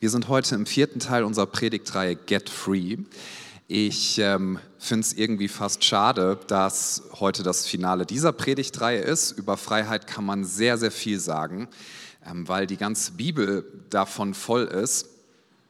Wir sind heute im vierten Teil unserer Predigtreihe Get Free. Ich ähm, finde es irgendwie fast schade, dass heute das Finale dieser Predigtreihe ist. Über Freiheit kann man sehr, sehr viel sagen, ähm, weil die ganze Bibel davon voll ist,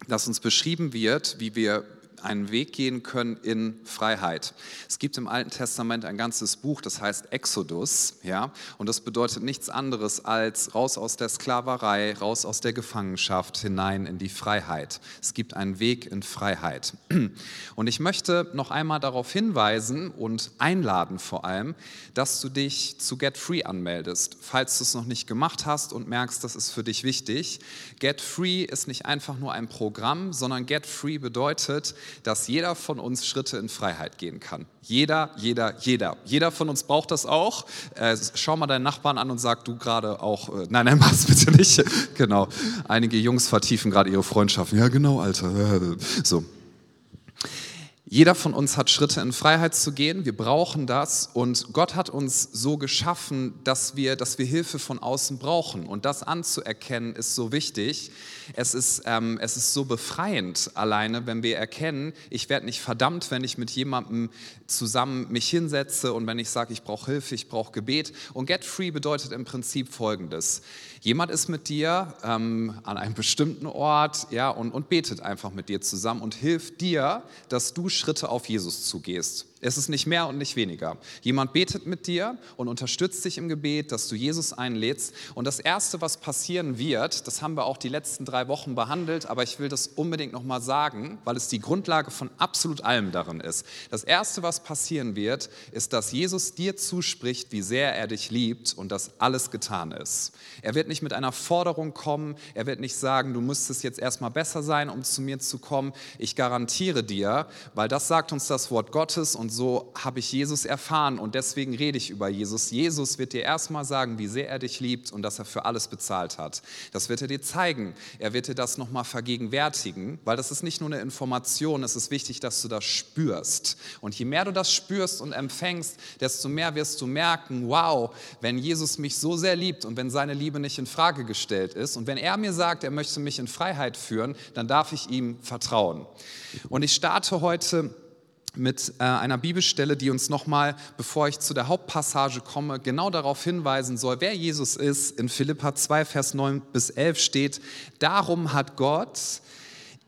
dass uns beschrieben wird, wie wir einen Weg gehen können in Freiheit. Es gibt im Alten Testament ein ganzes Buch, das heißt Exodus, ja, und das bedeutet nichts anderes als raus aus der Sklaverei, raus aus der Gefangenschaft, hinein in die Freiheit. Es gibt einen Weg in Freiheit. Und ich möchte noch einmal darauf hinweisen und einladen vor allem, dass du dich zu Get Free anmeldest, falls du es noch nicht gemacht hast und merkst, das ist für dich wichtig. Get Free ist nicht einfach nur ein Programm, sondern Get Free bedeutet, dass jeder von uns Schritte in Freiheit gehen kann. Jeder, jeder, jeder. Jeder von uns braucht das auch. Äh, schau mal deinen Nachbarn an und sag du gerade auch, äh, nein, nein, mach's bitte nicht. genau. Einige Jungs vertiefen gerade ihre Freundschaften. Ja, genau, Alter. So. Jeder von uns hat Schritte in Freiheit zu gehen. Wir brauchen das. Und Gott hat uns so geschaffen, dass wir, dass wir Hilfe von außen brauchen. Und das anzuerkennen ist so wichtig. Es ist, ähm, es ist so befreiend alleine, wenn wir erkennen, ich werde nicht verdammt, wenn ich mit jemandem zusammen mich hinsetze und wenn ich sage, ich brauche Hilfe, ich brauche Gebet. Und Get Free bedeutet im Prinzip Folgendes. Jemand ist mit dir ähm, an einem bestimmten Ort ja, und, und betet einfach mit dir zusammen und hilft dir, dass du Schritte auf Jesus zugehst. Es ist nicht mehr und nicht weniger. Jemand betet mit dir und unterstützt dich im Gebet, dass du Jesus einlädst. Und das Erste, was passieren wird, das haben wir auch die letzten drei Wochen behandelt, aber ich will das unbedingt nochmal sagen, weil es die Grundlage von absolut allem darin ist. Das Erste, was passieren wird, ist, dass Jesus dir zuspricht, wie sehr er dich liebt und dass alles getan ist. Er wird nicht mit einer Forderung kommen, er wird nicht sagen, du müsstest jetzt erstmal besser sein, um zu mir zu kommen. Ich garantiere dir, weil das sagt uns das Wort Gottes und und so habe ich Jesus erfahren und deswegen rede ich über Jesus. Jesus wird dir erstmal sagen, wie sehr er dich liebt und dass er für alles bezahlt hat. Das wird er dir zeigen. Er wird dir das nochmal vergegenwärtigen, weil das ist nicht nur eine Information, es ist wichtig, dass du das spürst. Und je mehr du das spürst und empfängst, desto mehr wirst du merken, wow, wenn Jesus mich so sehr liebt und wenn seine Liebe nicht in Frage gestellt ist und wenn er mir sagt, er möchte mich in Freiheit führen, dann darf ich ihm vertrauen. Und ich starte heute mit äh, einer Bibelstelle, die uns nochmal, bevor ich zu der Hauptpassage komme, genau darauf hinweisen soll, wer Jesus ist. In Philippa 2, Vers 9 bis 11 steht, darum hat Gott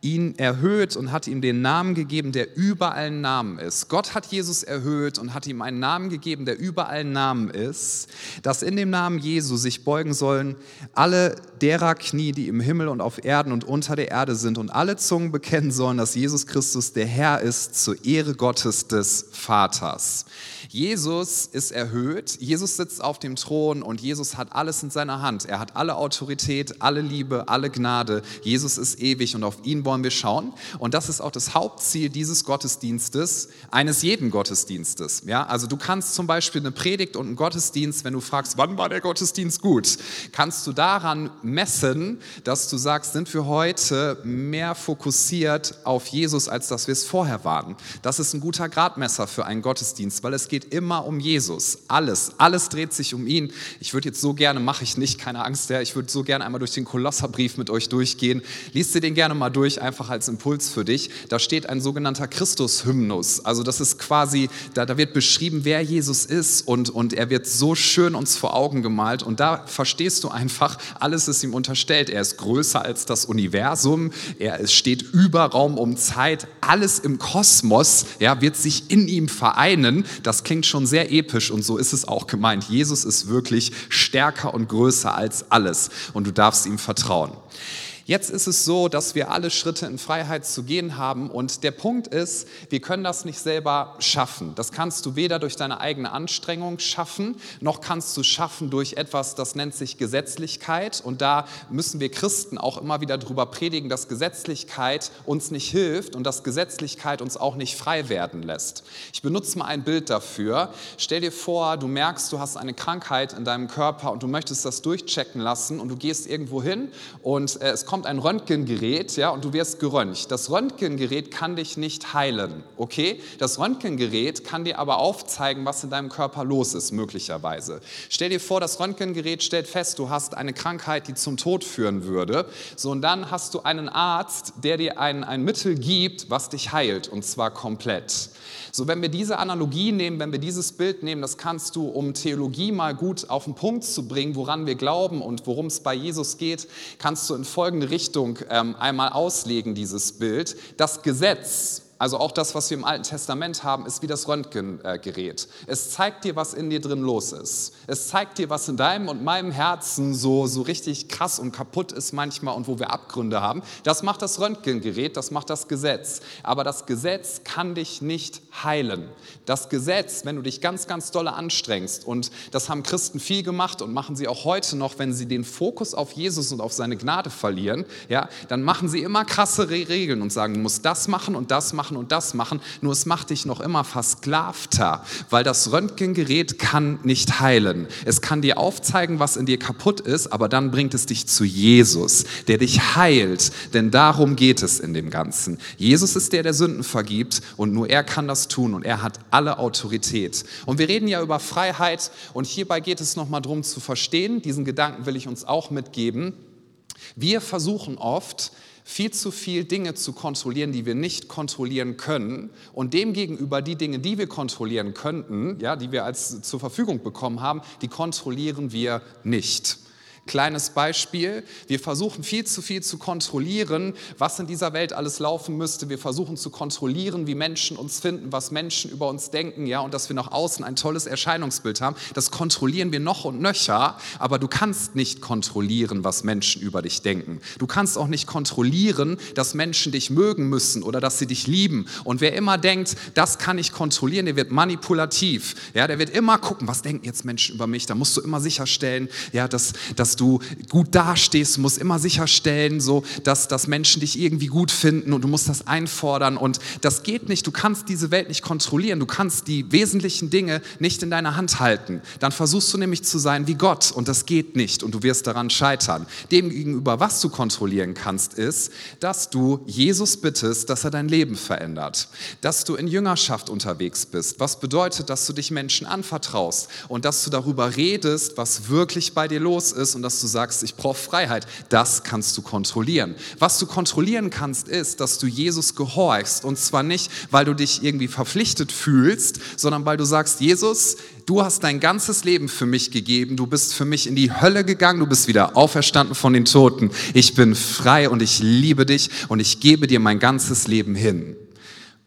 ihn erhöht und hat ihm den Namen gegeben, der über allen Namen ist. Gott hat Jesus erhöht und hat ihm einen Namen gegeben, der über allen Namen ist, dass in dem Namen Jesu sich beugen sollen alle derer Knie, die im Himmel und auf Erden und unter der Erde sind und alle Zungen bekennen sollen, dass Jesus Christus der Herr ist zur Ehre Gottes des Vaters. Jesus ist erhöht, Jesus sitzt auf dem Thron und Jesus hat alles in seiner Hand. Er hat alle Autorität, alle Liebe, alle Gnade. Jesus ist ewig und auf ihn wollen wir schauen. Und das ist auch das Hauptziel dieses Gottesdienstes, eines jeden Gottesdienstes. Ja, also du kannst zum Beispiel eine Predigt und einen Gottesdienst, wenn du fragst, wann war der Gottesdienst gut, kannst du daran messen, dass du sagst, sind wir heute mehr fokussiert auf Jesus, als dass wir es vorher waren. Das ist ein guter Gradmesser für einen Gottesdienst, weil es geht geht immer um Jesus. Alles, alles dreht sich um ihn. Ich würde jetzt so gerne, mache ich nicht, keine Angst, ja, ich würde so gerne einmal durch den Kolosserbrief mit euch durchgehen. Lies dir den gerne mal durch, einfach als Impuls für dich. Da steht ein sogenannter Christus-Hymnus. Also das ist quasi, da, da wird beschrieben, wer Jesus ist und, und er wird so schön uns vor Augen gemalt und da verstehst du einfach, alles ist ihm unterstellt. Er ist größer als das Universum, er steht über Raum um Zeit, alles im Kosmos ja, wird sich in ihm vereinen. Das klingt schon sehr episch und so ist es auch gemeint. Jesus ist wirklich stärker und größer als alles und du darfst ihm vertrauen. Jetzt ist es so, dass wir alle Schritte in Freiheit zu gehen haben und der Punkt ist, wir können das nicht selber schaffen. Das kannst du weder durch deine eigene Anstrengung schaffen, noch kannst du schaffen durch etwas, das nennt sich Gesetzlichkeit und da müssen wir Christen auch immer wieder darüber predigen, dass Gesetzlichkeit uns nicht hilft und dass Gesetzlichkeit uns auch nicht frei werden lässt. Ich benutze mal ein Bild dafür. Stell dir vor, du merkst, du hast eine Krankheit in deinem Körper und du möchtest das durchchecken lassen und du gehst irgendwo hin und äh, es kommt kommt ein Röntgengerät, ja, und du wirst geröntgt. Das Röntgengerät kann dich nicht heilen, okay? Das Röntgengerät kann dir aber aufzeigen, was in deinem Körper los ist, möglicherweise. Stell dir vor, das Röntgengerät stellt fest, du hast eine Krankheit, die zum Tod führen würde. So, und dann hast du einen Arzt, der dir ein, ein Mittel gibt, was dich heilt, und zwar komplett. So, wenn wir diese Analogie nehmen, wenn wir dieses Bild nehmen, das kannst du, um Theologie mal gut auf den Punkt zu bringen, woran wir glauben und worum es bei Jesus geht, kannst du in folgende Richtung ähm, einmal auslegen, dieses Bild. Das Gesetz, also auch das, was wir im Alten Testament haben, ist wie das Röntgengerät. Es zeigt dir, was in dir drin los ist. Es zeigt dir, was in deinem und meinem Herzen so, so richtig krass und kaputt ist manchmal und wo wir Abgründe haben. Das macht das Röntgengerät, das macht das Gesetz. Aber das Gesetz kann dich nicht heilen. Das Gesetz, wenn du dich ganz, ganz dolle anstrengst, und das haben Christen viel gemacht und machen sie auch heute noch, wenn sie den Fokus auf Jesus und auf seine Gnade verlieren, ja, dann machen sie immer krasse Regeln und sagen, du musst das machen und das machen machen und das machen, nur es macht dich noch immer versklavter, weil das Röntgengerät kann nicht heilen. Es kann dir aufzeigen, was in dir kaputt ist, aber dann bringt es dich zu Jesus, der dich heilt, denn darum geht es in dem Ganzen. Jesus ist der, der Sünden vergibt und nur er kann das tun und er hat alle Autorität. Und wir reden ja über Freiheit und hierbei geht es nochmal darum zu verstehen, diesen Gedanken will ich uns auch mitgeben. Wir versuchen oft, viel zu viel Dinge zu kontrollieren, die wir nicht kontrollieren können und demgegenüber die Dinge, die wir kontrollieren könnten, ja, die wir als zur Verfügung bekommen haben, die kontrollieren wir nicht. Kleines Beispiel, wir versuchen viel zu viel zu kontrollieren, was in dieser Welt alles laufen müsste. Wir versuchen zu kontrollieren, wie Menschen uns finden, was Menschen über uns denken, ja, und dass wir nach außen ein tolles Erscheinungsbild haben. Das kontrollieren wir noch und nöcher, aber du kannst nicht kontrollieren, was Menschen über dich denken. Du kannst auch nicht kontrollieren, dass Menschen dich mögen müssen oder dass sie dich lieben. Und wer immer denkt, das kann ich kontrollieren, der wird manipulativ. Ja, der wird immer gucken, was denken jetzt Menschen über mich. Da musst du immer sicherstellen, ja, dass, dass dass du gut dastehst, du musst immer sicherstellen, so, dass, dass Menschen dich irgendwie gut finden und du musst das einfordern. Und das geht nicht, du kannst diese Welt nicht kontrollieren, du kannst die wesentlichen Dinge nicht in deiner Hand halten. Dann versuchst du nämlich zu sein wie Gott und das geht nicht und du wirst daran scheitern. Demgegenüber, was du kontrollieren kannst, ist, dass du Jesus bittest, dass er dein Leben verändert, dass du in Jüngerschaft unterwegs bist, was bedeutet, dass du dich Menschen anvertraust und dass du darüber redest, was wirklich bei dir los ist und und dass du sagst, ich brauche Freiheit, das kannst du kontrollieren. Was du kontrollieren kannst, ist, dass du Jesus gehorchst. Und zwar nicht, weil du dich irgendwie verpflichtet fühlst, sondern weil du sagst, Jesus, du hast dein ganzes Leben für mich gegeben, du bist für mich in die Hölle gegangen, du bist wieder auferstanden von den Toten. Ich bin frei und ich liebe dich und ich gebe dir mein ganzes Leben hin.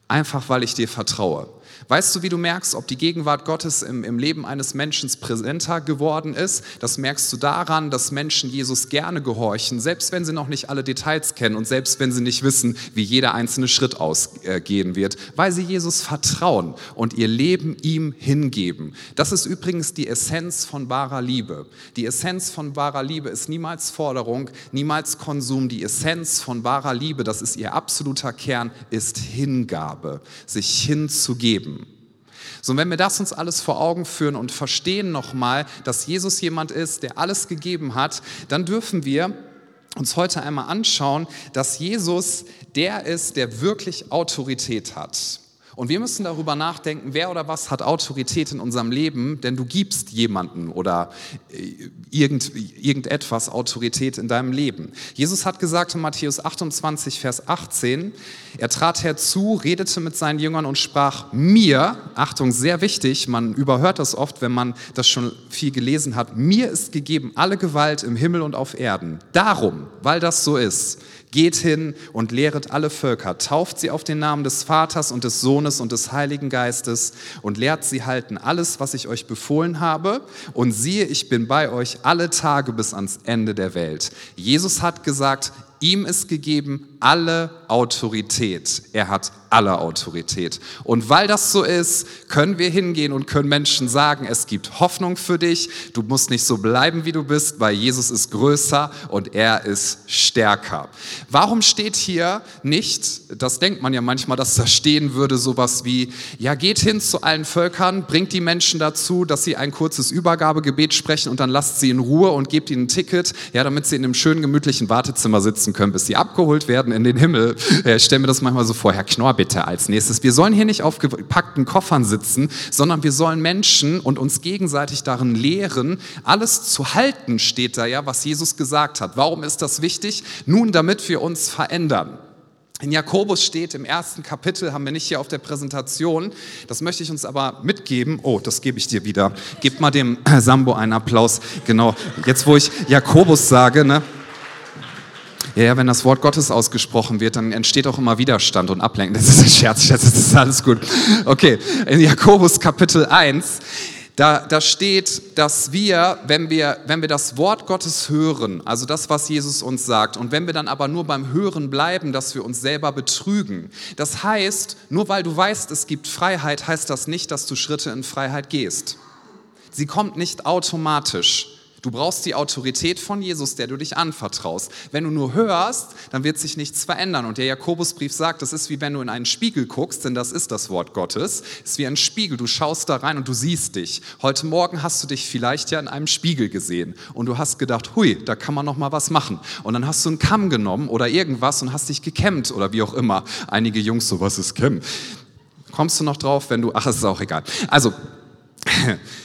Einfach weil ich dir vertraue. Weißt du, wie du merkst, ob die Gegenwart Gottes im, im Leben eines Menschen präsenter geworden ist? Das merkst du daran, dass Menschen Jesus gerne gehorchen, selbst wenn sie noch nicht alle Details kennen und selbst wenn sie nicht wissen, wie jeder einzelne Schritt ausgehen wird, weil sie Jesus vertrauen und ihr Leben ihm hingeben. Das ist übrigens die Essenz von wahrer Liebe. Die Essenz von wahrer Liebe ist niemals Forderung, niemals Konsum. Die Essenz von wahrer Liebe, das ist ihr absoluter Kern, ist Hingabe, sich hinzugeben. So, und wenn wir das uns alles vor Augen führen und verstehen nochmal, dass Jesus jemand ist, der alles gegeben hat, dann dürfen wir uns heute einmal anschauen, dass Jesus der ist, der wirklich Autorität hat. Und wir müssen darüber nachdenken, wer oder was hat Autorität in unserem Leben, denn du gibst jemanden oder äh, irgend, irgendetwas Autorität in deinem Leben. Jesus hat gesagt in Matthäus 28, Vers 18, er trat herzu, redete mit seinen Jüngern und sprach mir, Achtung, sehr wichtig, man überhört das oft, wenn man das schon viel gelesen hat, mir ist gegeben alle Gewalt im Himmel und auf Erden. Darum, weil das so ist, Geht hin und lehret alle Völker, tauft sie auf den Namen des Vaters und des Sohnes und des Heiligen Geistes und lehrt sie halten alles, was ich euch befohlen habe. Und siehe, ich bin bei euch alle Tage bis ans Ende der Welt. Jesus hat gesagt, ihm ist gegeben alle Autorität. Er hat alle Autorität. Und weil das so ist, können wir hingehen und können Menschen sagen, es gibt Hoffnung für dich. Du musst nicht so bleiben, wie du bist, weil Jesus ist größer und er ist stärker. Warum steht hier nicht, das denkt man ja manchmal, dass da stehen würde, sowas wie, ja, geht hin zu allen Völkern, bringt die Menschen dazu, dass sie ein kurzes Übergabegebet sprechen und dann lasst sie in Ruhe und gebt ihnen ein Ticket, ja, damit sie in einem schönen, gemütlichen Wartezimmer sitzen können, bis sie abgeholt werden in den Himmel. Ich stelle mir das manchmal so vor, Herr Knorr bitte als nächstes. Wir sollen hier nicht auf gepackten Koffern sitzen, sondern wir sollen Menschen und uns gegenseitig darin lehren, alles zu halten, steht da ja, was Jesus gesagt hat. Warum ist das wichtig? Nun, damit wir uns verändern. In Jakobus steht im ersten Kapitel, haben wir nicht hier auf der Präsentation, das möchte ich uns aber mitgeben. Oh, das gebe ich dir wieder. Gib mal dem Sambo einen Applaus. Genau, jetzt wo ich Jakobus sage, ne? Ja, wenn das Wort Gottes ausgesprochen wird, dann entsteht auch immer Widerstand und Ablenkung. Das ist ein Scherz, das ist alles gut. Okay, in Jakobus Kapitel 1 da, da steht, dass wir wenn, wir, wenn wir das Wort Gottes hören, also das, was Jesus uns sagt, und wenn wir dann aber nur beim Hören bleiben, dass wir uns selber betrügen. Das heißt, nur weil du weißt, es gibt Freiheit, heißt das nicht, dass du Schritte in Freiheit gehst. Sie kommt nicht automatisch. Du brauchst die Autorität von Jesus, der du dich anvertraust. Wenn du nur hörst, dann wird sich nichts verändern. Und der Jakobusbrief sagt, das ist wie wenn du in einen Spiegel guckst, denn das ist das Wort Gottes. Es ist wie ein Spiegel. Du schaust da rein und du siehst dich. Heute Morgen hast du dich vielleicht ja in einem Spiegel gesehen und du hast gedacht, hui, da kann man noch mal was machen. Und dann hast du einen Kamm genommen oder irgendwas und hast dich gekämmt oder wie auch immer. Einige Jungs so, was ist Kämmen? Kommst du noch drauf, wenn du, ach, es ist auch egal. Also,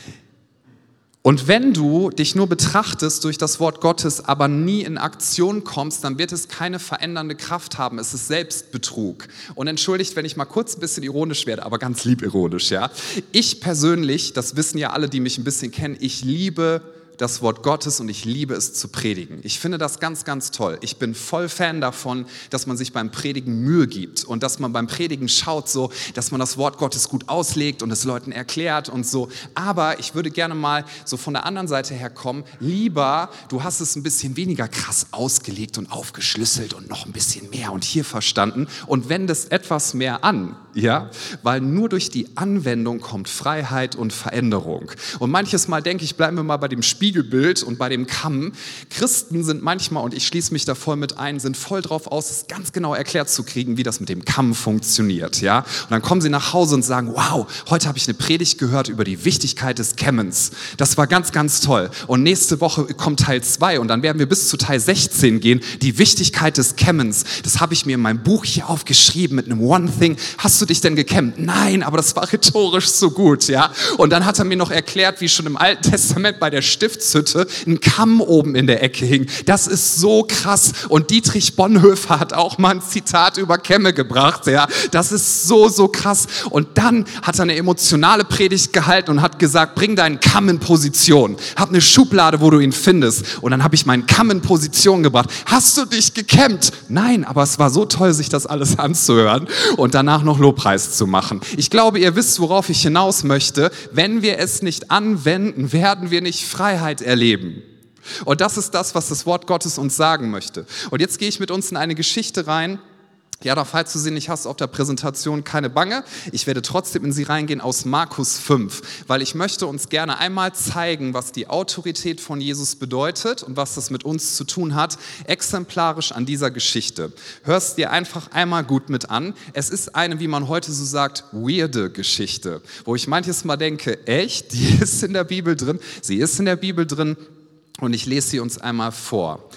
Und wenn du dich nur betrachtest durch das Wort Gottes, aber nie in Aktion kommst, dann wird es keine verändernde Kraft haben. Es ist Selbstbetrug. Und entschuldigt, wenn ich mal kurz ein bisschen ironisch werde, aber ganz lieb ironisch, ja. Ich persönlich, das wissen ja alle, die mich ein bisschen kennen, ich liebe das Wort Gottes und ich liebe es zu predigen. Ich finde das ganz, ganz toll. Ich bin voll Fan davon, dass man sich beim Predigen Mühe gibt und dass man beim Predigen schaut, so, dass man das Wort Gottes gut auslegt und es Leuten erklärt und so. Aber ich würde gerne mal so von der anderen Seite her kommen. Lieber, du hast es ein bisschen weniger krass ausgelegt und aufgeschlüsselt und noch ein bisschen mehr und hier verstanden und wendest etwas mehr an, ja, weil nur durch die Anwendung kommt Freiheit und Veränderung. Und manches Mal denke ich, bleiben wir mal bei dem Spiel Spiegelbild und bei dem Kamm. Christen sind manchmal, und ich schließe mich da voll mit ein, sind voll drauf aus, es ganz genau erklärt zu kriegen, wie das mit dem Kamm funktioniert. Ja? Und dann kommen sie nach Hause und sagen, wow, heute habe ich eine Predigt gehört über die Wichtigkeit des Kämmens. Das war ganz, ganz toll. Und nächste Woche kommt Teil 2 und dann werden wir bis zu Teil 16 gehen, die Wichtigkeit des Kämmens. Das habe ich mir in meinem Buch hier aufgeschrieben mit einem One Thing. Hast du dich denn gekämmt? Nein, aber das war rhetorisch so gut. Ja? Und dann hat er mir noch erklärt, wie schon im Alten Testament bei der Stift Stiftshütte ein Kamm oben in der Ecke hing. Das ist so krass. Und Dietrich Bonhoeffer hat auch mal ein Zitat über Kämme gebracht. Ja, das ist so, so krass. Und dann hat er eine emotionale Predigt gehalten und hat gesagt, bring deinen Kamm in Position. Hab eine Schublade, wo du ihn findest. Und dann habe ich meinen Kamm in Position gebracht. Hast du dich gekämmt? Nein, aber es war so toll, sich das alles anzuhören und danach noch Lobpreis zu machen. Ich glaube, ihr wisst, worauf ich hinaus möchte. Wenn wir es nicht anwenden, werden wir nicht Freiheit Freiheit erleben. Und das ist das, was das Wort Gottes uns sagen möchte. Und jetzt gehe ich mit uns in eine Geschichte rein. Ja, falls du sie nicht hast auf der Präsentation, keine Bange. Ich werde trotzdem in sie reingehen aus Markus 5, weil ich möchte uns gerne einmal zeigen, was die Autorität von Jesus bedeutet und was das mit uns zu tun hat, exemplarisch an dieser Geschichte. Hörst dir einfach einmal gut mit an. Es ist eine, wie man heute so sagt, weirde Geschichte, wo ich manches Mal denke, echt, die ist in der Bibel drin, sie ist in der Bibel drin und ich lese sie uns einmal vor.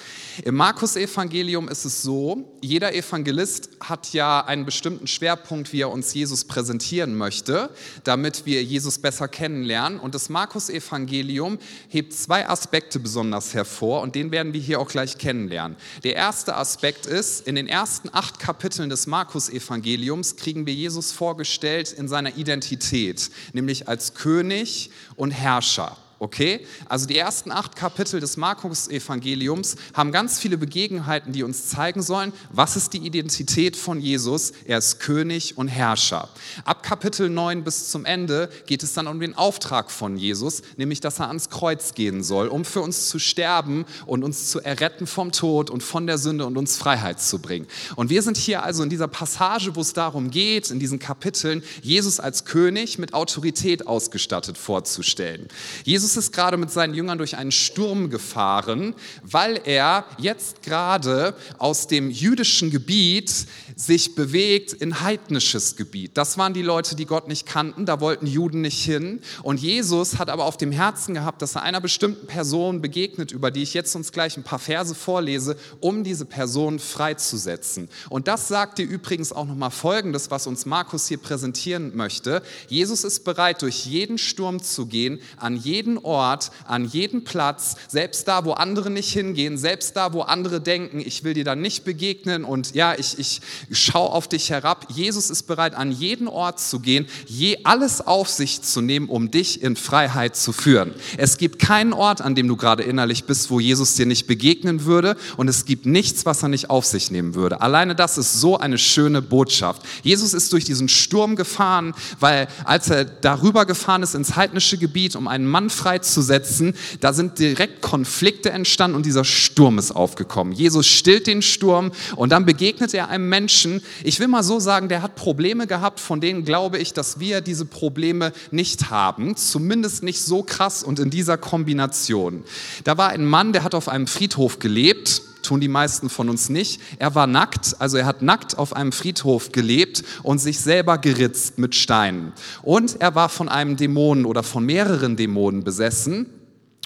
Im Markus-Evangelium ist es so, jeder Evangelist hat ja einen bestimmten Schwerpunkt, wie er uns Jesus präsentieren möchte, damit wir Jesus besser kennenlernen. Und das Markus-Evangelium hebt zwei Aspekte besonders hervor und den werden wir hier auch gleich kennenlernen. Der erste Aspekt ist, in den ersten acht Kapiteln des Markus-Evangeliums kriegen wir Jesus vorgestellt in seiner Identität, nämlich als König und Herrscher. Okay? Also die ersten acht Kapitel des Markus-Evangeliums haben ganz viele Begebenheiten, die uns zeigen sollen, was ist die Identität von Jesus. Er ist König und Herrscher. Ab Kapitel 9 bis zum Ende geht es dann um den Auftrag von Jesus, nämlich dass er ans Kreuz gehen soll, um für uns zu sterben und uns zu erretten vom Tod und von der Sünde und uns Freiheit zu bringen. Und wir sind hier also in dieser Passage, wo es darum geht, in diesen Kapiteln, Jesus als König mit Autorität ausgestattet vorzustellen. Jesus Jesus ist gerade mit seinen Jüngern durch einen Sturm gefahren, weil er jetzt gerade aus dem jüdischen Gebiet sich bewegt in heidnisches Gebiet. Das waren die Leute, die Gott nicht kannten, da wollten Juden nicht hin. Und Jesus hat aber auf dem Herzen gehabt, dass er einer bestimmten Person begegnet, über die ich jetzt uns gleich ein paar Verse vorlese, um diese Person freizusetzen. Und das sagt dir übrigens auch nochmal Folgendes, was uns Markus hier präsentieren möchte. Jesus ist bereit, durch jeden Sturm zu gehen, an jeden Ort, an jeden Platz, selbst da, wo andere nicht hingehen, selbst da, wo andere denken, ich will dir da nicht begegnen und ja, ich, ich schau auf dich herab. Jesus ist bereit, an jeden Ort zu gehen, je alles auf sich zu nehmen, um dich in Freiheit zu führen. Es gibt keinen Ort, an dem du gerade innerlich bist, wo Jesus dir nicht begegnen würde und es gibt nichts, was er nicht auf sich nehmen würde. Alleine das ist so eine schöne Botschaft. Jesus ist durch diesen Sturm gefahren, weil als er darüber gefahren ist ins heidnische Gebiet, um einen Mann freizusetzen, da sind direkt Konflikte entstanden und dieser Sturm ist aufgekommen. Jesus stillt den Sturm und dann begegnet er einem Menschen, ich will mal so sagen, der hat Probleme gehabt, von denen glaube ich, dass wir diese Probleme nicht haben, zumindest nicht so krass und in dieser Kombination. Da war ein Mann, der hat auf einem Friedhof gelebt, tun die meisten von uns nicht. Er war nackt, also er hat nackt auf einem Friedhof gelebt und sich selber geritzt mit Steinen. Und er war von einem Dämonen oder von mehreren Dämonen besessen.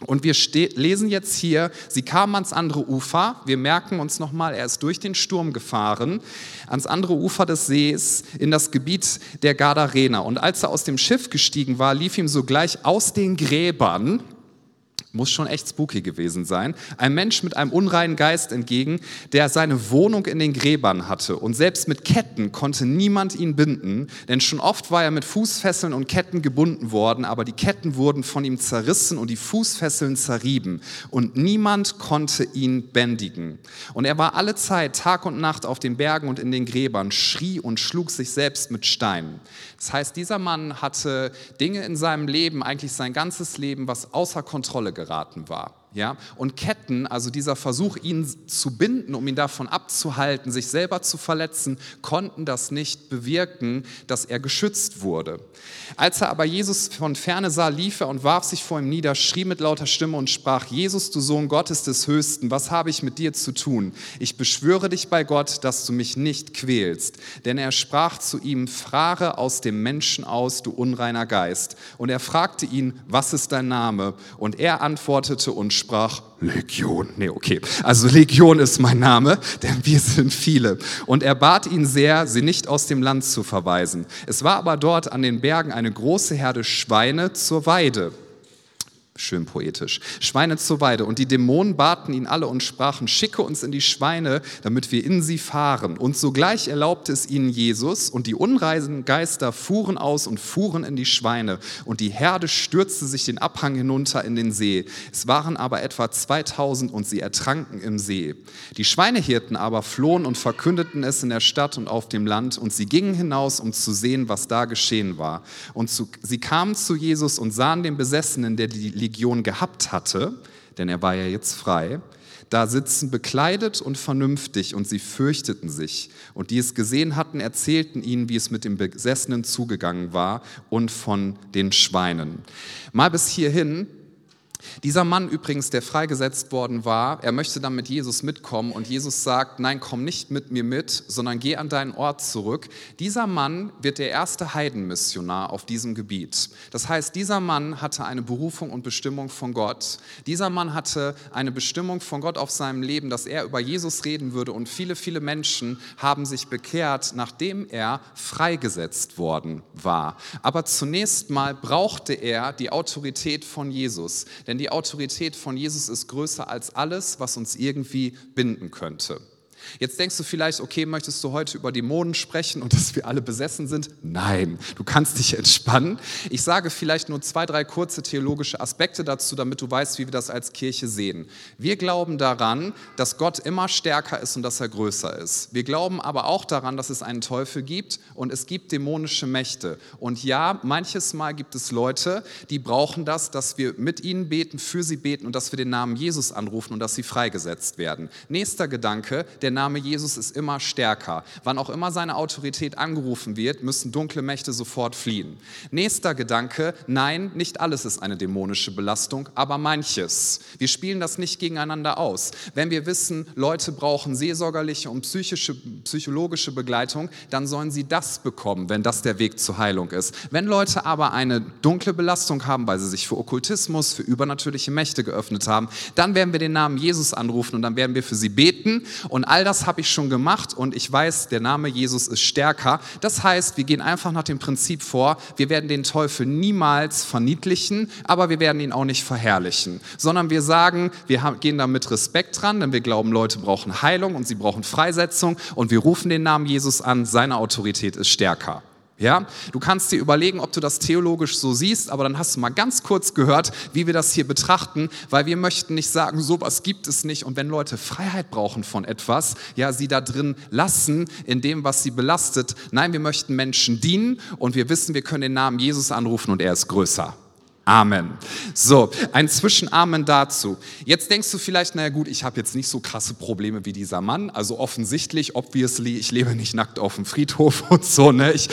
Und wir lesen jetzt hier, sie kamen ans andere Ufer. Wir merken uns nochmal, er ist durch den Sturm gefahren, ans andere Ufer des Sees, in das Gebiet der Gadarener. Und als er aus dem Schiff gestiegen war, lief ihm sogleich aus den Gräbern muss schon echt spooky gewesen sein, ein Mensch mit einem unreinen Geist entgegen, der seine Wohnung in den Gräbern hatte. Und selbst mit Ketten konnte niemand ihn binden, denn schon oft war er mit Fußfesseln und Ketten gebunden worden, aber die Ketten wurden von ihm zerrissen und die Fußfesseln zerrieben. Und niemand konnte ihn bändigen. Und er war alle Zeit, Tag und Nacht auf den Bergen und in den Gräbern, schrie und schlug sich selbst mit Steinen. Das heißt, dieser Mann hatte Dinge in seinem Leben, eigentlich sein ganzes Leben, was außer Kontrolle geraten war. Ja? Und Ketten, also dieser Versuch, ihn zu binden, um ihn davon abzuhalten, sich selber zu verletzen, konnten das nicht bewirken, dass er geschützt wurde. Als er aber Jesus von ferne sah, lief er und warf sich vor ihm nieder, schrie mit lauter Stimme und sprach, Jesus, du Sohn Gottes des Höchsten, was habe ich mit dir zu tun? Ich beschwöre dich bei Gott, dass du mich nicht quälst. Denn er sprach zu ihm, frage aus dem Menschen aus, du unreiner Geist. Und er fragte ihn, was ist dein Name? Und er antwortete und sprach, Legion. Nee, okay. Also Legion ist mein Name, denn wir sind viele. Und er bat ihn sehr, sie nicht aus dem Land zu verweisen. Es war aber dort an den Bergen eine große Herde Schweine zur Weide. Schön poetisch. Schweine zur Weide. Und die Dämonen baten ihn alle und sprachen, schicke uns in die Schweine, damit wir in sie fahren. Und sogleich erlaubte es ihnen Jesus, und die unreisen Geister fuhren aus und fuhren in die Schweine. Und die Herde stürzte sich den Abhang hinunter in den See. Es waren aber etwa 2000 und sie ertranken im See. Die Schweinehirten aber flohen und verkündeten es in der Stadt und auf dem Land. Und sie gingen hinaus, um zu sehen, was da geschehen war. Und zu, sie kamen zu Jesus und sahen den Besessenen, der die Religion gehabt hatte, denn er war ja jetzt frei, da sitzen bekleidet und vernünftig und sie fürchteten sich. Und die es gesehen hatten, erzählten ihnen, wie es mit dem Besessenen zugegangen war und von den Schweinen. Mal bis hierhin dieser Mann übrigens, der freigesetzt worden war, er möchte dann mit Jesus mitkommen und Jesus sagt, nein, komm nicht mit mir mit, sondern geh an deinen Ort zurück. Dieser Mann wird der erste Heidenmissionar auf diesem Gebiet. Das heißt, dieser Mann hatte eine Berufung und Bestimmung von Gott. Dieser Mann hatte eine Bestimmung von Gott auf seinem Leben, dass er über Jesus reden würde und viele, viele Menschen haben sich bekehrt, nachdem er freigesetzt worden war. Aber zunächst mal brauchte er die Autorität von Jesus. Denn die Autorität von Jesus ist größer als alles, was uns irgendwie binden könnte. Jetzt denkst du vielleicht, okay, möchtest du heute über Dämonen sprechen und dass wir alle besessen sind? Nein, du kannst dich entspannen. Ich sage vielleicht nur zwei, drei kurze theologische Aspekte dazu, damit du weißt, wie wir das als Kirche sehen. Wir glauben daran, dass Gott immer stärker ist und dass er größer ist. Wir glauben aber auch daran, dass es einen Teufel gibt und es gibt dämonische Mächte. Und ja, manches Mal gibt es Leute, die brauchen das, dass wir mit ihnen beten, für sie beten und dass wir den Namen Jesus anrufen und dass sie freigesetzt werden. Nächster Gedanke, der Name Jesus ist immer stärker. Wann auch immer seine Autorität angerufen wird, müssen dunkle Mächte sofort fliehen. Nächster Gedanke, nein, nicht alles ist eine dämonische Belastung, aber manches. Wir spielen das nicht gegeneinander aus. Wenn wir wissen, Leute brauchen seelsorgerliche und psychische, psychologische Begleitung, dann sollen sie das bekommen, wenn das der Weg zur Heilung ist. Wenn Leute aber eine dunkle Belastung haben, weil sie sich für Okkultismus, für übernatürliche Mächte geöffnet haben, dann werden wir den Namen Jesus anrufen und dann werden wir für sie beten. Und all das habe ich schon gemacht und ich weiß, der Name Jesus ist stärker. Das heißt, wir gehen einfach nach dem Prinzip vor, wir werden den Teufel niemals verniedlichen, aber wir werden ihn auch nicht verherrlichen, sondern wir sagen, wir gehen da mit Respekt dran, denn wir glauben, Leute brauchen Heilung und sie brauchen Freisetzung und wir rufen den Namen Jesus an, seine Autorität ist stärker. Ja, du kannst dir überlegen, ob du das theologisch so siehst, aber dann hast du mal ganz kurz gehört, wie wir das hier betrachten, weil wir möchten nicht sagen, sowas gibt es nicht. Und wenn Leute Freiheit brauchen von etwas, ja, sie da drin lassen, in dem, was sie belastet. Nein, wir möchten Menschen dienen und wir wissen, wir können den Namen Jesus anrufen und er ist größer. Amen. So, ein Zwischenamen dazu. Jetzt denkst du vielleicht, naja gut, ich habe jetzt nicht so krasse Probleme wie dieser Mann. Also offensichtlich, obviously, ich lebe nicht nackt auf dem Friedhof und so. Ne? Ich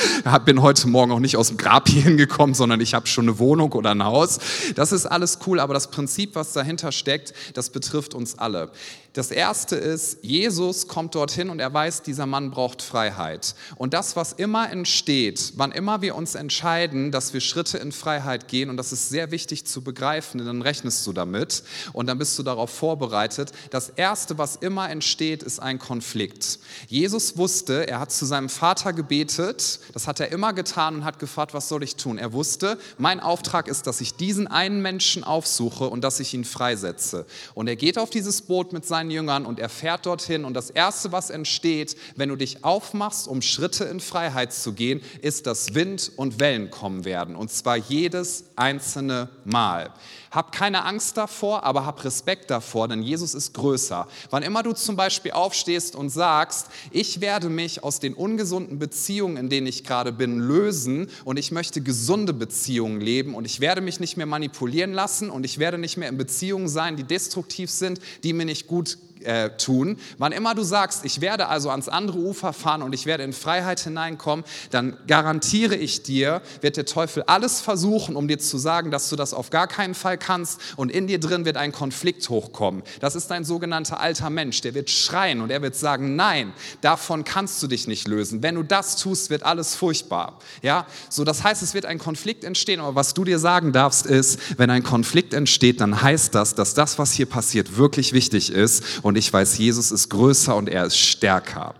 bin heute Morgen auch nicht aus dem Grab hier hingekommen, sondern ich habe schon eine Wohnung oder ein Haus. Das ist alles cool, aber das Prinzip, was dahinter steckt, das betrifft uns alle. Das erste ist, Jesus kommt dorthin und er weiß, dieser Mann braucht Freiheit. Und das, was immer entsteht, wann immer wir uns entscheiden, dass wir Schritte in Freiheit gehen, und das ist sehr wichtig zu begreifen, denn dann rechnest du damit und dann bist du darauf vorbereitet. Das erste, was immer entsteht, ist ein Konflikt. Jesus wusste, er hat zu seinem Vater gebetet, das hat er immer getan und hat gefragt, was soll ich tun? Er wusste, mein Auftrag ist, dass ich diesen einen Menschen aufsuche und dass ich ihn freisetze. Und er geht auf dieses Boot mit seinen seinen Jüngern und er fährt dorthin. Und das Erste, was entsteht, wenn du dich aufmachst, um Schritte in Freiheit zu gehen, ist, dass Wind und Wellen kommen werden. Und zwar jedes einzelne Mal. Hab keine Angst davor, aber hab Respekt davor, denn Jesus ist größer. Wann immer du zum Beispiel aufstehst und sagst, ich werde mich aus den ungesunden Beziehungen, in denen ich gerade bin, lösen und ich möchte gesunde Beziehungen leben und ich werde mich nicht mehr manipulieren lassen und ich werde nicht mehr in Beziehungen sein, die destruktiv sind, die mir nicht gut äh, tun. Wann immer du sagst, ich werde also ans andere Ufer fahren und ich werde in Freiheit hineinkommen, dann garantiere ich dir, wird der Teufel alles versuchen, um dir zu sagen, dass du das auf gar keinen Fall kannst und in dir drin wird ein Konflikt hochkommen. Das ist ein sogenannter alter Mensch, der wird schreien und er wird sagen, nein, davon kannst du dich nicht lösen. Wenn du das tust, wird alles furchtbar. Ja, so das heißt, es wird ein Konflikt entstehen, aber was du dir sagen darfst ist, wenn ein Konflikt entsteht, dann heißt das, dass das, was hier passiert, wirklich wichtig ist und und ich weiß, Jesus ist größer und er ist stärker.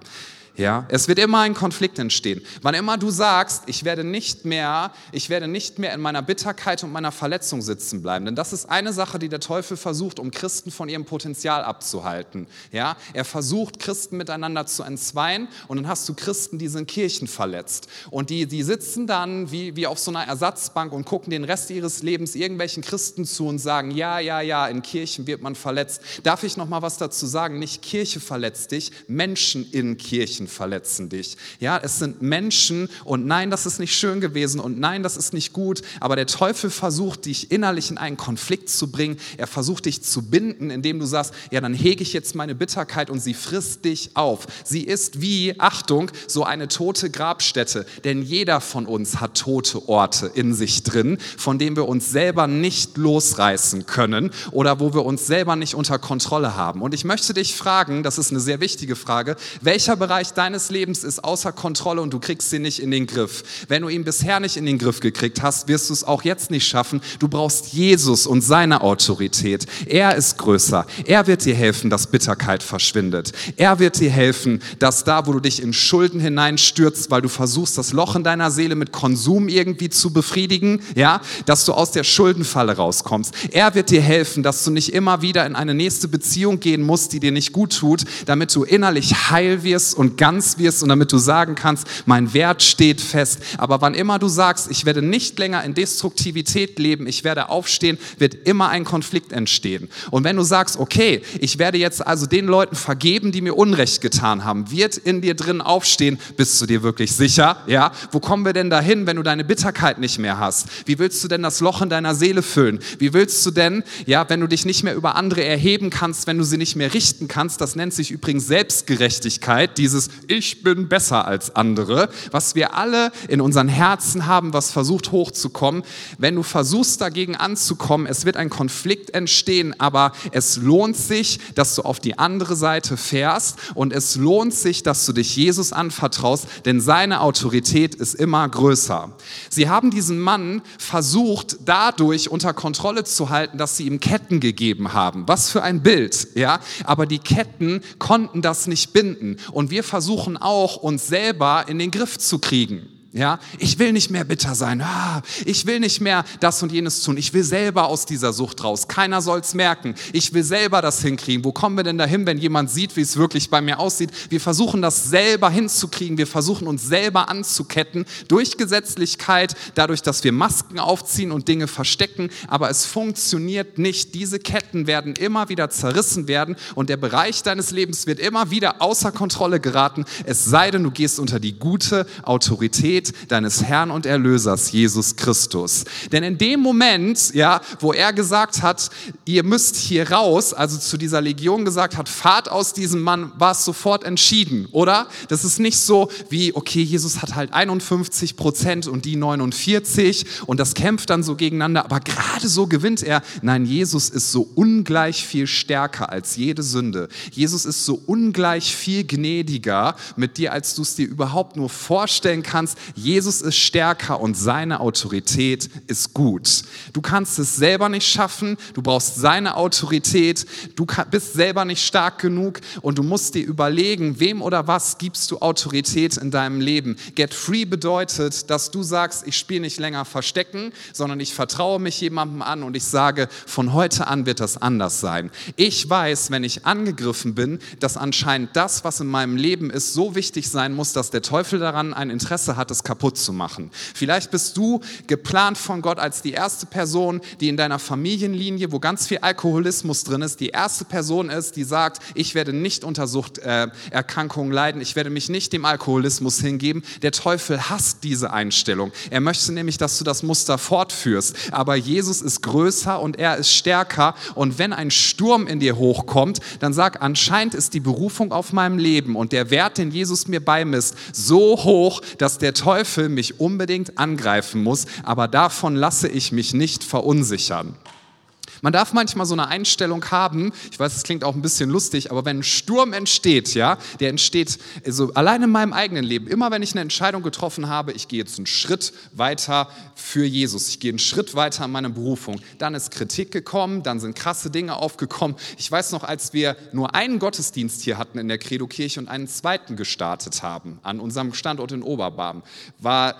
Ja, es wird immer ein Konflikt entstehen. Wann immer du sagst, ich werde nicht mehr, ich werde nicht mehr in meiner Bitterkeit und meiner Verletzung sitzen bleiben, denn das ist eine Sache, die der Teufel versucht, um Christen von ihrem Potenzial abzuhalten. Ja, er versucht Christen miteinander zu entzweien und dann hast du Christen, die sind Kirchen verletzt und die, die sitzen dann wie, wie auf so einer Ersatzbank und gucken den Rest ihres Lebens irgendwelchen Christen zu und sagen, ja, ja, ja, in Kirchen wird man verletzt. Darf ich noch mal was dazu sagen? Nicht Kirche verletzt dich, Menschen in Kirchen Menschen verletzen dich. Ja, es sind Menschen und nein, das ist nicht schön gewesen und nein, das ist nicht gut, aber der Teufel versucht dich innerlich in einen Konflikt zu bringen. Er versucht dich zu binden, indem du sagst, ja, dann hege ich jetzt meine Bitterkeit und sie frisst dich auf. Sie ist wie, Achtung, so eine tote Grabstätte, denn jeder von uns hat tote Orte in sich drin, von denen wir uns selber nicht losreißen können oder wo wir uns selber nicht unter Kontrolle haben. Und ich möchte dich fragen, das ist eine sehr wichtige Frage, welcher Bereich deines Lebens ist außer Kontrolle und du kriegst sie nicht in den Griff. Wenn du ihn bisher nicht in den Griff gekriegt hast, wirst du es auch jetzt nicht schaffen. Du brauchst Jesus und seine Autorität. Er ist größer. Er wird dir helfen, dass Bitterkeit verschwindet. Er wird dir helfen, dass da, wo du dich in Schulden hineinstürzt, weil du versuchst, das Loch in deiner Seele mit Konsum irgendwie zu befriedigen, ja, dass du aus der Schuldenfalle rauskommst. Er wird dir helfen, dass du nicht immer wieder in eine nächste Beziehung gehen musst, die dir nicht gut tut, damit du innerlich heil wirst und ganz wirst und damit du sagen kannst, mein Wert steht fest. Aber wann immer du sagst, ich werde nicht länger in Destruktivität leben, ich werde aufstehen, wird immer ein Konflikt entstehen. Und wenn du sagst, okay, ich werde jetzt also den Leuten vergeben, die mir Unrecht getan haben, wird in dir drin aufstehen, bist du dir wirklich sicher? Ja? Wo kommen wir denn dahin, wenn du deine Bitterkeit nicht mehr hast? Wie willst du denn das Loch in deiner Seele füllen? Wie willst du denn, ja, wenn du dich nicht mehr über andere erheben kannst, wenn du sie nicht mehr richten kannst, das nennt sich übrigens Selbstgerechtigkeit, dieses Ich bin besser als andere, was wir alle in unseren Herzen haben, was versucht hochzukommen. Wenn du versuchst dagegen anzukommen, es wird ein Konflikt entstehen, aber es lohnt sich, dass du auf die andere Seite fährst und es lohnt sich, dass du dich Jesus anvertraust, denn seine Autorität ist immer größer. Sie haben diesen Mann versucht, dadurch unter Kontrolle zu halten, dass sie ihm Ketten gegeben haben. Was für ein Bild, ja? Aber die Ketten konnten das nicht binden und wir versuchen auch uns selber in den Griff zu kriegen. Ja, ich will nicht mehr bitter sein. Ah, ich will nicht mehr das und jenes tun. Ich will selber aus dieser Sucht raus. Keiner soll's merken. Ich will selber das hinkriegen. Wo kommen wir denn dahin, wenn jemand sieht, wie es wirklich bei mir aussieht? Wir versuchen das selber hinzukriegen. Wir versuchen uns selber anzuketten durch Gesetzlichkeit, dadurch, dass wir Masken aufziehen und Dinge verstecken. Aber es funktioniert nicht. Diese Ketten werden immer wieder zerrissen werden und der Bereich deines Lebens wird immer wieder außer Kontrolle geraten. Es sei denn, du gehst unter die gute Autorität Autorität deines Herrn und Erlösers Jesus Christus. Denn in dem Moment, ja, wo er gesagt hat, ihr müsst hier raus, also zu dieser Legion gesagt hat, fahrt aus diesem Mann, war es sofort entschieden, oder? Das ist nicht so wie, okay, Jesus hat halt 51 Prozent und die 49 und das kämpft dann so gegeneinander, aber gerade so gewinnt er. Nein, Jesus ist so ungleich viel stärker als jede Sünde. Jesus ist so ungleich viel gnädiger mit dir, als du es dir überhaupt nur vorstellen kannst. Jesus ist stärker und seine Autorität ist gut. Du kannst es selber nicht schaffen, du brauchst seine Autorität, du bist selber nicht stark genug und du musst dir überlegen, wem oder was gibst du Autorität in deinem Leben. Get free bedeutet, dass du sagst, ich spiele nicht länger Verstecken, sondern ich vertraue mich jemandem an und ich sage, von heute an wird das anders sein. Ich weiß, wenn ich angegriffen bin, dass anscheinend das, was in meinem Leben ist, so wichtig sein muss, dass der Teufel daran ein Interesse hat, es kaputt zu machen. Vielleicht bist du geplant von Gott als die erste Person, die in deiner Familienlinie, wo ganz viel Alkoholismus drin ist, die erste Person ist, die sagt, ich werde nicht unter Suchterkrankungen leiden, ich werde mich nicht dem Alkoholismus hingeben. Der Teufel hasst diese Einstellung. Er möchte nämlich, dass du das Muster fortführst. Aber Jesus ist größer und er ist stärker. Und wenn ein Sturm in dir hochkommt, dann sag, anscheinend ist die Berufung auf meinem Leben und der Wert, den Jesus mir beimisst, so hoch, dass der Teufel mich unbedingt angreifen muss, aber davon lasse ich mich nicht verunsichern. Man darf manchmal so eine Einstellung haben, ich weiß, es klingt auch ein bisschen lustig, aber wenn ein Sturm entsteht, ja, der entsteht also allein in meinem eigenen Leben, immer wenn ich eine Entscheidung getroffen habe, ich gehe jetzt einen Schritt weiter für Jesus, ich gehe einen Schritt weiter in meine Berufung, dann ist Kritik gekommen, dann sind krasse Dinge aufgekommen. Ich weiß noch, als wir nur einen Gottesdienst hier hatten in der Credo-Kirche und einen zweiten gestartet haben an unserem Standort in Oberbarm, war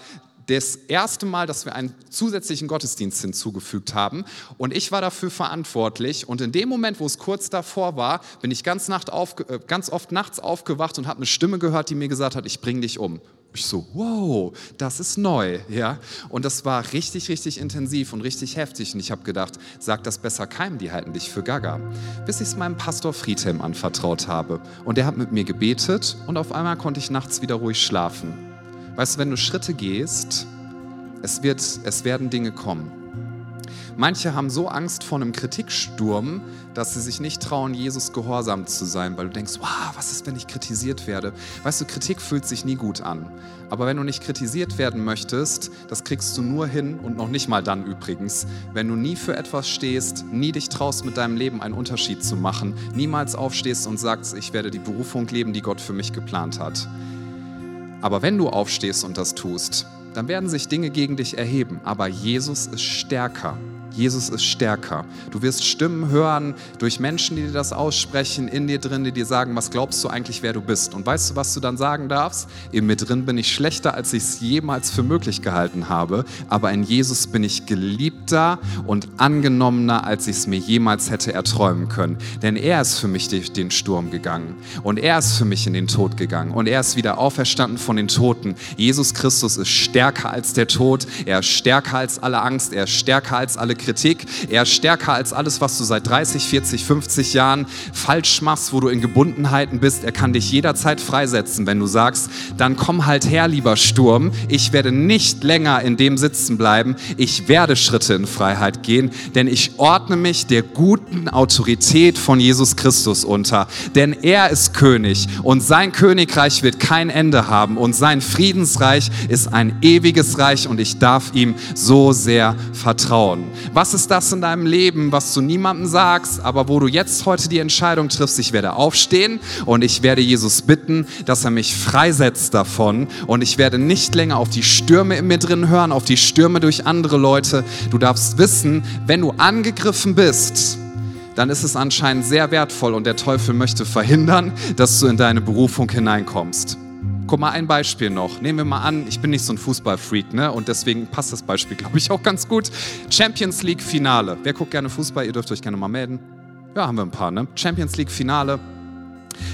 das erste Mal, dass wir einen zusätzlichen Gottesdienst hinzugefügt haben. Und ich war dafür verantwortlich. Und in dem Moment, wo es kurz davor war, bin ich ganz, auf, äh, ganz oft nachts aufgewacht und habe eine Stimme gehört, die mir gesagt hat, ich bringe dich um. Ich so, wow, das ist neu, ja. Und das war richtig, richtig intensiv und richtig heftig. Und ich habe gedacht, sag das besser keinem, die halten dich für Gaga. Bis ich es meinem Pastor Friedhelm anvertraut habe. Und der hat mit mir gebetet und auf einmal konnte ich nachts wieder ruhig schlafen. Weißt du, wenn du Schritte gehst, es, wird, es werden Dinge kommen. Manche haben so Angst vor einem Kritiksturm, dass sie sich nicht trauen, Jesus gehorsam zu sein, weil du denkst, wow, was ist, wenn ich kritisiert werde? Weißt du, Kritik fühlt sich nie gut an. Aber wenn du nicht kritisiert werden möchtest, das kriegst du nur hin und noch nicht mal dann übrigens, wenn du nie für etwas stehst, nie dich traust, mit deinem Leben einen Unterschied zu machen, niemals aufstehst und sagst, ich werde die Berufung leben, die Gott für mich geplant hat. Aber wenn du aufstehst und das tust, dann werden sich Dinge gegen dich erheben. Aber Jesus ist stärker. Jesus ist stärker. Du wirst Stimmen hören durch Menschen, die dir das aussprechen, in dir drin, die dir sagen, was glaubst du eigentlich, wer du bist. Und weißt du, was du dann sagen darfst? In mir drin bin ich schlechter, als ich es jemals für möglich gehalten habe. Aber in Jesus bin ich geliebter und angenommener, als ich es mir jemals hätte erträumen können. Denn er ist für mich durch den Sturm gegangen. Und er ist für mich in den Tod gegangen. Und er ist wieder auferstanden von den Toten. Jesus Christus ist stärker als der Tod. Er ist stärker als alle Angst. Er ist stärker als alle Kritik. Er ist stärker als alles, was du seit 30, 40, 50 Jahren falsch machst, wo du in Gebundenheiten bist. Er kann dich jederzeit freisetzen, wenn du sagst, dann komm halt her, lieber Sturm. Ich werde nicht länger in dem sitzen bleiben. Ich werde Schritte in Freiheit gehen, denn ich ordne mich der guten Autorität von Jesus Christus unter. Denn er ist König und sein Königreich wird kein Ende haben und sein Friedensreich ist ein ewiges Reich und ich darf ihm so sehr vertrauen. Was ist das in deinem Leben, was du niemandem sagst, aber wo du jetzt heute die Entscheidung triffst, ich werde aufstehen und ich werde Jesus bitten, dass er mich freisetzt davon und ich werde nicht länger auf die Stürme in mir drin hören, auf die Stürme durch andere Leute. Du darfst wissen, wenn du angegriffen bist, dann ist es anscheinend sehr wertvoll und der Teufel möchte verhindern, dass du in deine Berufung hineinkommst. Guck mal, ein Beispiel noch. Nehmen wir mal an, ich bin nicht so ein Fußballfreak, ne? Und deswegen passt das Beispiel, glaube ich, auch ganz gut. Champions League Finale. Wer guckt gerne Fußball? Ihr dürft euch gerne mal melden. Ja, haben wir ein paar, ne? Champions League Finale.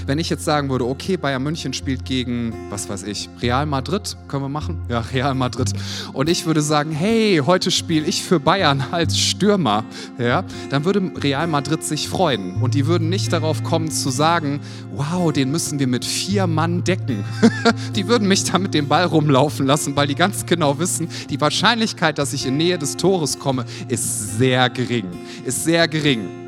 Wenn ich jetzt sagen würde, okay, Bayern München spielt gegen, was weiß ich, Real Madrid, können wir machen? Ja, Real Madrid. Und ich würde sagen, hey, heute spiele ich für Bayern als Stürmer, ja, dann würde Real Madrid sich freuen. Und die würden nicht darauf kommen zu sagen, wow, den müssen wir mit vier Mann decken. die würden mich da mit dem Ball rumlaufen lassen, weil die ganz genau wissen, die Wahrscheinlichkeit, dass ich in Nähe des Tores komme, ist sehr gering. Ist sehr gering.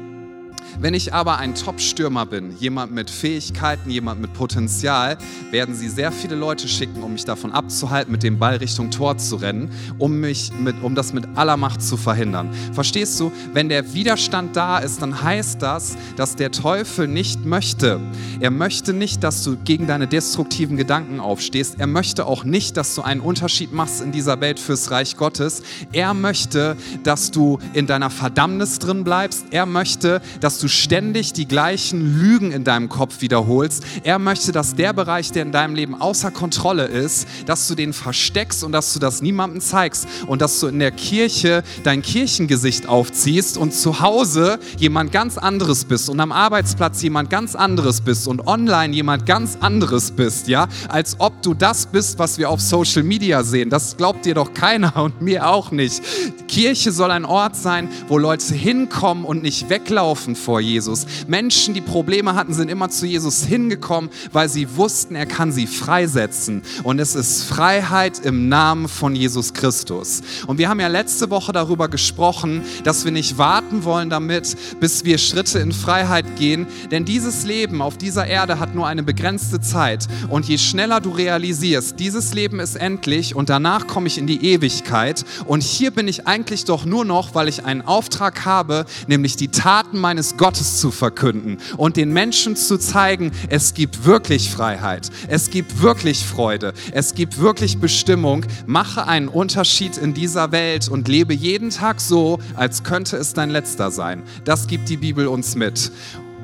Wenn ich aber ein Top-Stürmer bin, jemand mit Fähigkeiten, jemand mit Potenzial, werden sie sehr viele Leute schicken, um mich davon abzuhalten, mit dem Ball Richtung Tor zu rennen, um, mich mit, um das mit aller Macht zu verhindern. Verstehst du? Wenn der Widerstand da ist, dann heißt das, dass der Teufel nicht möchte. Er möchte nicht, dass du gegen deine destruktiven Gedanken aufstehst. Er möchte auch nicht, dass du einen Unterschied machst in dieser Welt fürs Reich Gottes. Er möchte, dass du in deiner Verdammnis drin bleibst. Er möchte, dass du du ständig die gleichen Lügen in deinem Kopf wiederholst. Er möchte, dass der Bereich, der in deinem Leben außer Kontrolle ist, dass du den versteckst und dass du das niemandem zeigst und dass du in der Kirche dein Kirchengesicht aufziehst und zu Hause jemand ganz anderes bist und am Arbeitsplatz jemand ganz anderes bist und online jemand ganz anderes bist, ja, als ob du das bist, was wir auf Social Media sehen. Das glaubt dir doch keiner und mir auch nicht. Kirche soll ein Ort sein, wo Leute hinkommen und nicht weglaufen vor vor Jesus. Menschen, die Probleme hatten, sind immer zu Jesus hingekommen, weil sie wussten, er kann sie freisetzen. Und es ist Freiheit im Namen von Jesus Christus. Und wir haben ja letzte Woche darüber gesprochen, dass wir nicht warten wollen damit, bis wir Schritte in Freiheit gehen. Denn dieses Leben auf dieser Erde hat nur eine begrenzte Zeit. Und je schneller du realisierst, dieses Leben ist endlich und danach komme ich in die Ewigkeit. Und hier bin ich eigentlich doch nur noch, weil ich einen Auftrag habe, nämlich die Taten meines Gottes Gottes zu verkünden und den Menschen zu zeigen, es gibt wirklich Freiheit, es gibt wirklich Freude, es gibt wirklich Bestimmung. Mache einen Unterschied in dieser Welt und lebe jeden Tag so, als könnte es dein letzter sein. Das gibt die Bibel uns mit.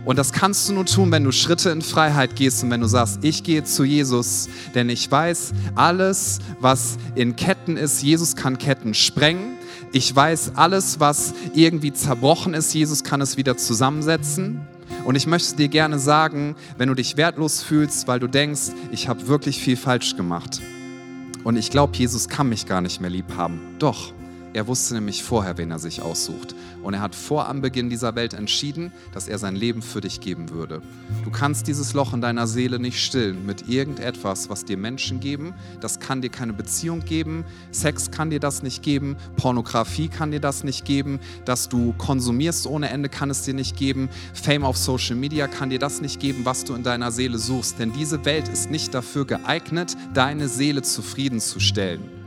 Und das kannst du nur tun, wenn du Schritte in Freiheit gehst und wenn du sagst, ich gehe zu Jesus, denn ich weiß, alles, was in Ketten ist, Jesus kann Ketten sprengen. Ich weiß, alles, was irgendwie zerbrochen ist, Jesus kann es wieder zusammensetzen. Und ich möchte dir gerne sagen, wenn du dich wertlos fühlst, weil du denkst, ich habe wirklich viel falsch gemacht und ich glaube, Jesus kann mich gar nicht mehr lieb haben. Doch, er wusste nämlich vorher, wen er sich aussucht. Und er hat vor Anbeginn dieser Welt entschieden, dass er sein Leben für dich geben würde. Du kannst dieses Loch in deiner Seele nicht stillen mit irgendetwas, was dir Menschen geben. Das kann dir keine Beziehung geben. Sex kann dir das nicht geben. Pornografie kann dir das nicht geben. Dass du konsumierst ohne Ende kann es dir nicht geben. Fame auf Social Media kann dir das nicht geben, was du in deiner Seele suchst. Denn diese Welt ist nicht dafür geeignet, deine Seele zufriedenzustellen.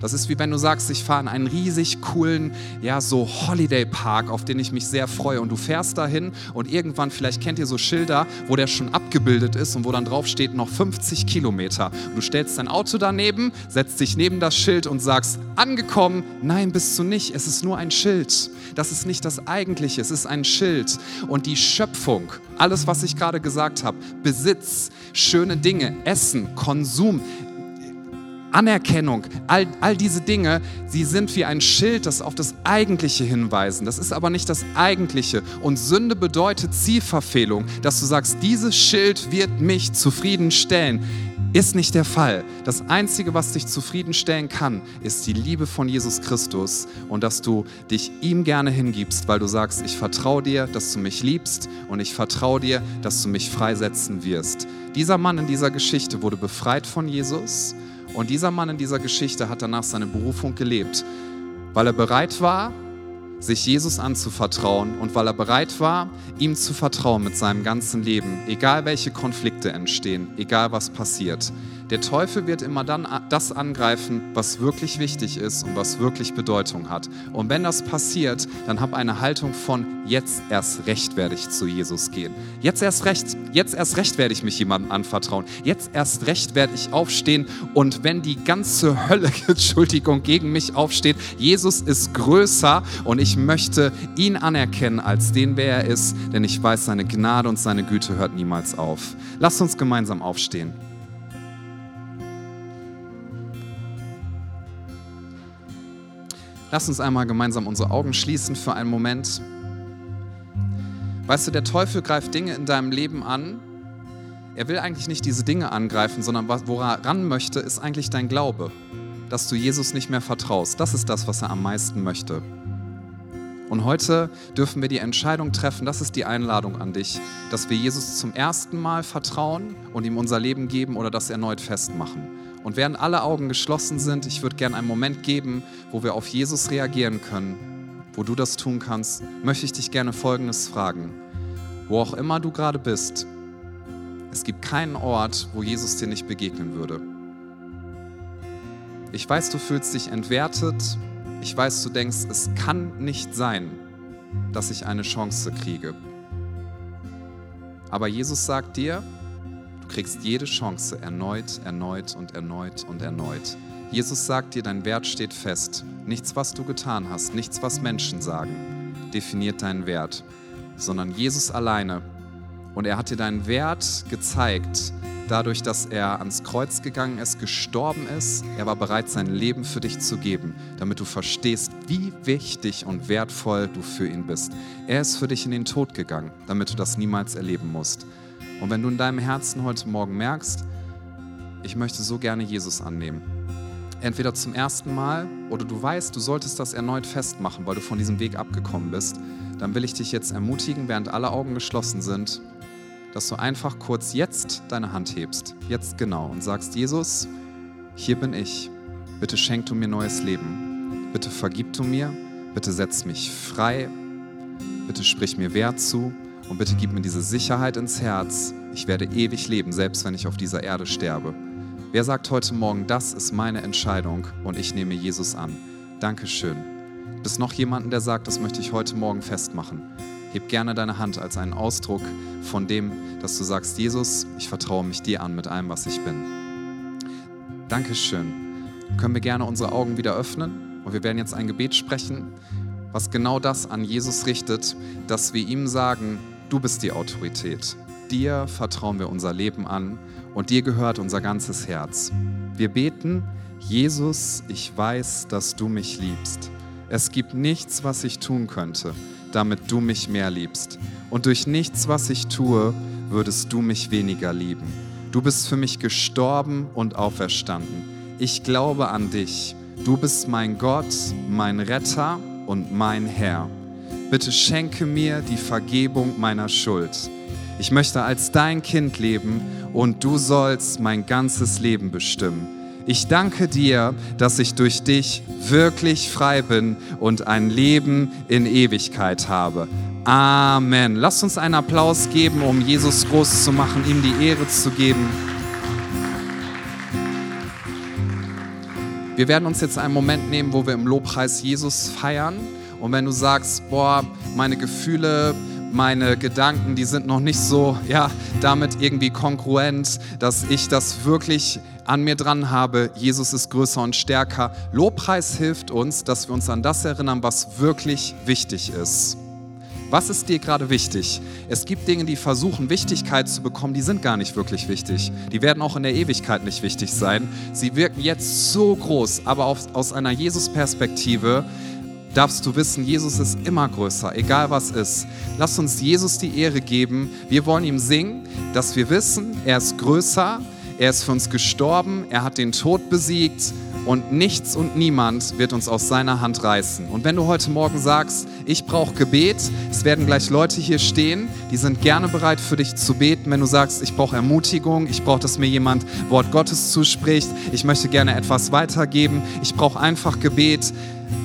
Das ist wie wenn du sagst, ich fahre in einen riesig coolen, ja, so Holiday Park, auf den ich mich sehr freue. Und du fährst dahin und irgendwann, vielleicht kennt ihr so Schilder, wo der schon abgebildet ist und wo dann drauf steht, noch 50 Kilometer. Und du stellst dein Auto daneben, setzt dich neben das Schild und sagst, angekommen. Nein, bist du nicht. Es ist nur ein Schild. Das ist nicht das Eigentliche. Es ist ein Schild. Und die Schöpfung, alles, was ich gerade gesagt habe, Besitz, schöne Dinge, Essen, Konsum, Anerkennung, all, all diese Dinge, sie sind wie ein Schild, das auf das Eigentliche hinweisen. Das ist aber nicht das Eigentliche. Und Sünde bedeutet Zielverfehlung, dass du sagst, dieses Schild wird mich zufriedenstellen. Ist nicht der Fall. Das Einzige, was dich zufriedenstellen kann, ist die Liebe von Jesus Christus und dass du dich ihm gerne hingibst, weil du sagst, ich vertraue dir, dass du mich liebst und ich vertraue dir, dass du mich freisetzen wirst. Dieser Mann in dieser Geschichte wurde befreit von Jesus und dieser Mann in dieser Geschichte hat danach seine Berufung gelebt, weil er bereit war, sich Jesus anzuvertrauen und weil er bereit war, ihm zu vertrauen mit seinem ganzen Leben, egal welche Konflikte entstehen, egal was passiert. Der Teufel wird immer dann das angreifen, was wirklich wichtig ist und was wirklich Bedeutung hat. Und wenn das passiert, dann hab eine Haltung von jetzt erst recht werde ich zu Jesus gehen. Jetzt erst recht, jetzt erst recht werde ich mich jemandem anvertrauen. Jetzt erst recht werde ich aufstehen und wenn die ganze Hölle, Entschuldigung, gegen mich aufsteht, Jesus ist größer und ich möchte ihn anerkennen als den, wer er ist, denn ich weiß, seine Gnade und seine Güte hört niemals auf. Lasst uns gemeinsam aufstehen. Lass uns einmal gemeinsam unsere Augen schließen für einen Moment. Weißt du, der Teufel greift Dinge in deinem Leben an. Er will eigentlich nicht diese Dinge angreifen, sondern woran ran möchte, ist eigentlich dein Glaube, dass du Jesus nicht mehr vertraust. Das ist das, was er am meisten möchte. Und heute dürfen wir die Entscheidung treffen, das ist die Einladung an dich, dass wir Jesus zum ersten Mal vertrauen und ihm unser Leben geben oder das erneut festmachen. Und während alle Augen geschlossen sind, ich würde gerne einen Moment geben, wo wir auf Jesus reagieren können, wo du das tun kannst, möchte ich dich gerne Folgendes fragen. Wo auch immer du gerade bist, es gibt keinen Ort, wo Jesus dir nicht begegnen würde. Ich weiß, du fühlst dich entwertet. Ich weiß, du denkst, es kann nicht sein, dass ich eine Chance kriege. Aber Jesus sagt dir, Du kriegst jede Chance erneut, erneut und erneut und erneut. Jesus sagt dir, dein Wert steht fest. Nichts, was du getan hast, nichts, was Menschen sagen, definiert deinen Wert, sondern Jesus alleine. Und er hat dir deinen Wert gezeigt, dadurch, dass er ans Kreuz gegangen ist, gestorben ist. Er war bereit, sein Leben für dich zu geben, damit du verstehst, wie wichtig und wertvoll du für ihn bist. Er ist für dich in den Tod gegangen, damit du das niemals erleben musst. Und wenn du in deinem Herzen heute Morgen merkst, ich möchte so gerne Jesus annehmen, entweder zum ersten Mal oder du weißt, du solltest das erneut festmachen, weil du von diesem Weg abgekommen bist, dann will ich dich jetzt ermutigen, während alle Augen geschlossen sind, dass du einfach kurz jetzt deine Hand hebst, jetzt genau, und sagst, Jesus, hier bin ich, bitte schenk du mir neues Leben, bitte vergib du mir, bitte setz mich frei, bitte sprich mir Wert zu und bitte gib mir diese Sicherheit ins Herz. Ich werde ewig leben, selbst wenn ich auf dieser Erde sterbe. Wer sagt heute Morgen, das ist meine Entscheidung und ich nehme Jesus an? Dankeschön. Bist noch jemanden, der sagt, das möchte ich heute Morgen festmachen? Heb gerne deine Hand als einen Ausdruck von dem, dass du sagst, Jesus, ich vertraue mich dir an mit allem, was ich bin. Dankeschön. Können wir gerne unsere Augen wieder öffnen und wir werden jetzt ein Gebet sprechen, was genau das an Jesus richtet, dass wir ihm sagen, Du bist die Autorität. Dir vertrauen wir unser Leben an und dir gehört unser ganzes Herz. Wir beten, Jesus, ich weiß, dass du mich liebst. Es gibt nichts, was ich tun könnte, damit du mich mehr liebst. Und durch nichts, was ich tue, würdest du mich weniger lieben. Du bist für mich gestorben und auferstanden. Ich glaube an dich. Du bist mein Gott, mein Retter und mein Herr bitte schenke mir die Vergebung meiner Schuld. Ich möchte als dein Kind leben und du sollst mein ganzes Leben bestimmen. Ich danke dir, dass ich durch dich wirklich frei bin und ein Leben in Ewigkeit habe. Amen. Lasst uns einen Applaus geben, um Jesus groß zu machen, ihm die Ehre zu geben. Wir werden uns jetzt einen Moment nehmen, wo wir im Lobpreis Jesus feiern. Und wenn du sagst, boah, meine Gefühle, meine Gedanken, die sind noch nicht so, ja, damit irgendwie kongruent, dass ich das wirklich an mir dran habe, Jesus ist größer und stärker. Lobpreis hilft uns, dass wir uns an das erinnern, was wirklich wichtig ist. Was ist dir gerade wichtig? Es gibt Dinge, die versuchen, Wichtigkeit zu bekommen, die sind gar nicht wirklich wichtig. Die werden auch in der Ewigkeit nicht wichtig sein. Sie wirken jetzt so groß, aber aus einer Jesus-Perspektive darfst du wissen, Jesus ist immer größer, egal was ist. Lass uns Jesus die Ehre geben. Wir wollen ihm singen, dass wir wissen, er ist größer, er ist für uns gestorben, er hat den Tod besiegt und nichts und niemand wird uns aus seiner Hand reißen. Und wenn du heute Morgen sagst, ich brauche Gebet, es werden gleich Leute hier stehen, die sind gerne bereit für dich zu beten. Wenn du sagst, ich brauche Ermutigung, ich brauche, dass mir jemand Wort Gottes zuspricht, ich möchte gerne etwas weitergeben, ich brauche einfach Gebet,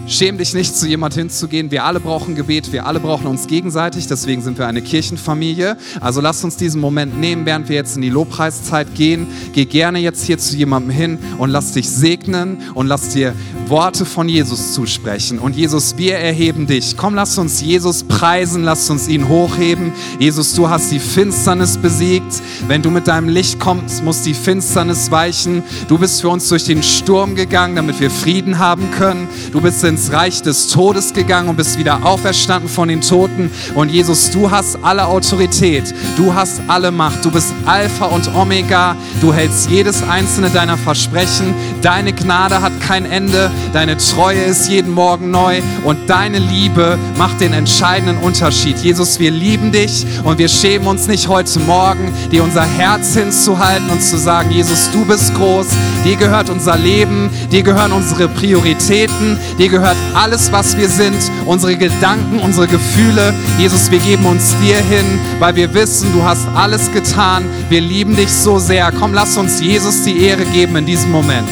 Schäm dich nicht, zu jemand hinzugehen. Wir alle brauchen Gebet, wir alle brauchen uns gegenseitig, deswegen sind wir eine Kirchenfamilie. Also lass uns diesen Moment nehmen, während wir jetzt in die Lobpreiszeit gehen. Geh gerne jetzt hier zu jemandem hin und lass dich segnen und lass dir Worte von Jesus zusprechen. Und Jesus, wir erheben dich. Komm, lass uns Jesus preisen, lass uns ihn hochheben. Jesus, du hast die Finsternis besiegt. Wenn du mit deinem Licht kommst, muss die Finsternis weichen. Du bist für uns durch den Sturm gegangen, damit wir Frieden haben können. Du bist ins Reich des Todes gegangen und bist wieder auferstanden von den Toten. Und Jesus, du hast alle Autorität, du hast alle Macht, du bist Alpha und Omega, du hältst jedes einzelne deiner Versprechen. Deine Gnade hat kein Ende, deine Treue ist jeden Morgen neu und deine Liebe macht den entscheidenden Unterschied. Jesus, wir lieben dich und wir schämen uns nicht heute Morgen, dir unser Herz hinzuhalten und zu sagen, Jesus, du bist groß, dir gehört unser Leben, dir gehören unsere Prioritäten, dir gehört alles, was wir sind, unsere Gedanken, unsere Gefühle. Jesus, wir geben uns dir hin, weil wir wissen, du hast alles getan. Wir lieben dich so sehr. Komm, lass uns Jesus die Ehre geben in diesem Moment.